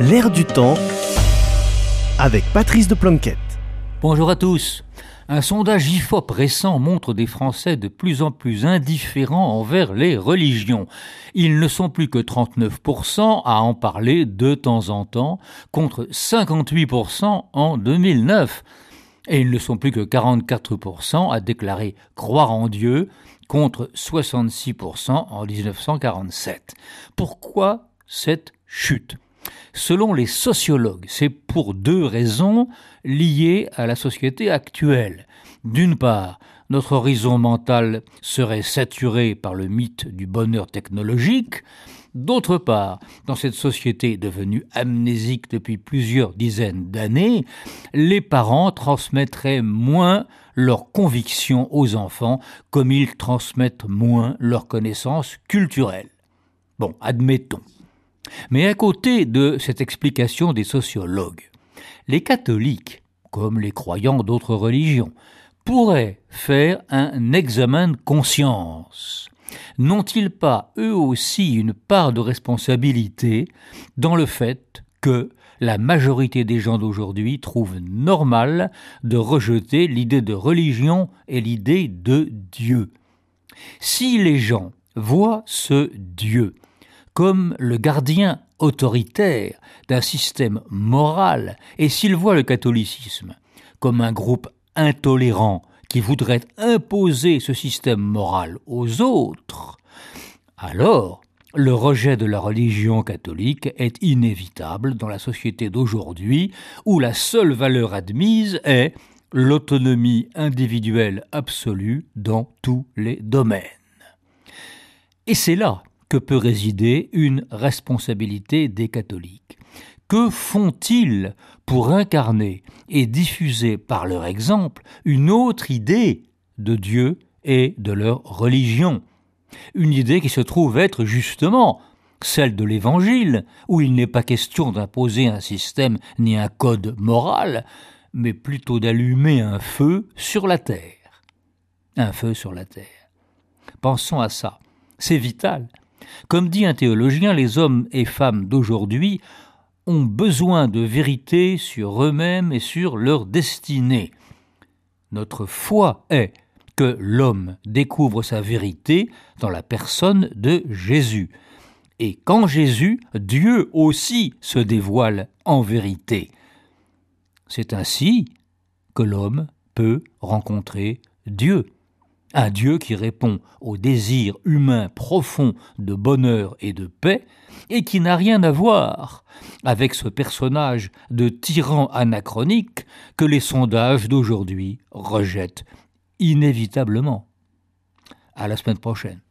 L'air du temps avec Patrice de Planquette. Bonjour à tous. Un sondage IFOP récent montre des Français de plus en plus indifférents envers les religions. Ils ne sont plus que 39% à en parler de temps en temps, contre 58% en 2009. Et ils ne sont plus que 44% à déclarer croire en Dieu, contre 66% en 1947. Pourquoi cette chute? Selon les sociologues, c'est pour deux raisons liées à la société actuelle. D'une part, notre horizon mental serait saturé par le mythe du bonheur technologique. D'autre part, dans cette société devenue amnésique depuis plusieurs dizaines d'années, les parents transmettraient moins leurs convictions aux enfants comme ils transmettent moins leurs connaissances culturelles. Bon, admettons. Mais à côté de cette explication des sociologues, les catholiques, comme les croyants d'autres religions, pourraient faire un examen de conscience. N'ont-ils pas eux aussi une part de responsabilité dans le fait que la majorité des gens d'aujourd'hui trouvent normal de rejeter l'idée de religion et l'idée de Dieu? Si les gens voient ce Dieu comme le gardien autoritaire d'un système moral, et s'il voit le catholicisme comme un groupe intolérant qui voudrait imposer ce système moral aux autres, alors le rejet de la religion catholique est inévitable dans la société d'aujourd'hui où la seule valeur admise est l'autonomie individuelle absolue dans tous les domaines. Et c'est là que peut résider une responsabilité des catholiques. Que font-ils pour incarner et diffuser par leur exemple une autre idée de Dieu et de leur religion? Une idée qui se trouve être justement celle de l'Évangile, où il n'est pas question d'imposer un système ni un code moral, mais plutôt d'allumer un feu sur la terre. Un feu sur la terre. Pensons à ça. C'est vital. Comme dit un théologien, les hommes et femmes d'aujourd'hui ont besoin de vérité sur eux-mêmes et sur leur destinée. Notre foi est que l'homme découvre sa vérité dans la personne de Jésus. Et qu'en Jésus, Dieu aussi se dévoile en vérité. C'est ainsi que l'homme peut rencontrer Dieu un Dieu qui répond au désir humain profond de bonheur et de paix, et qui n'a rien à voir avec ce personnage de tyran anachronique que les sondages d'aujourd'hui rejettent inévitablement. À la semaine prochaine.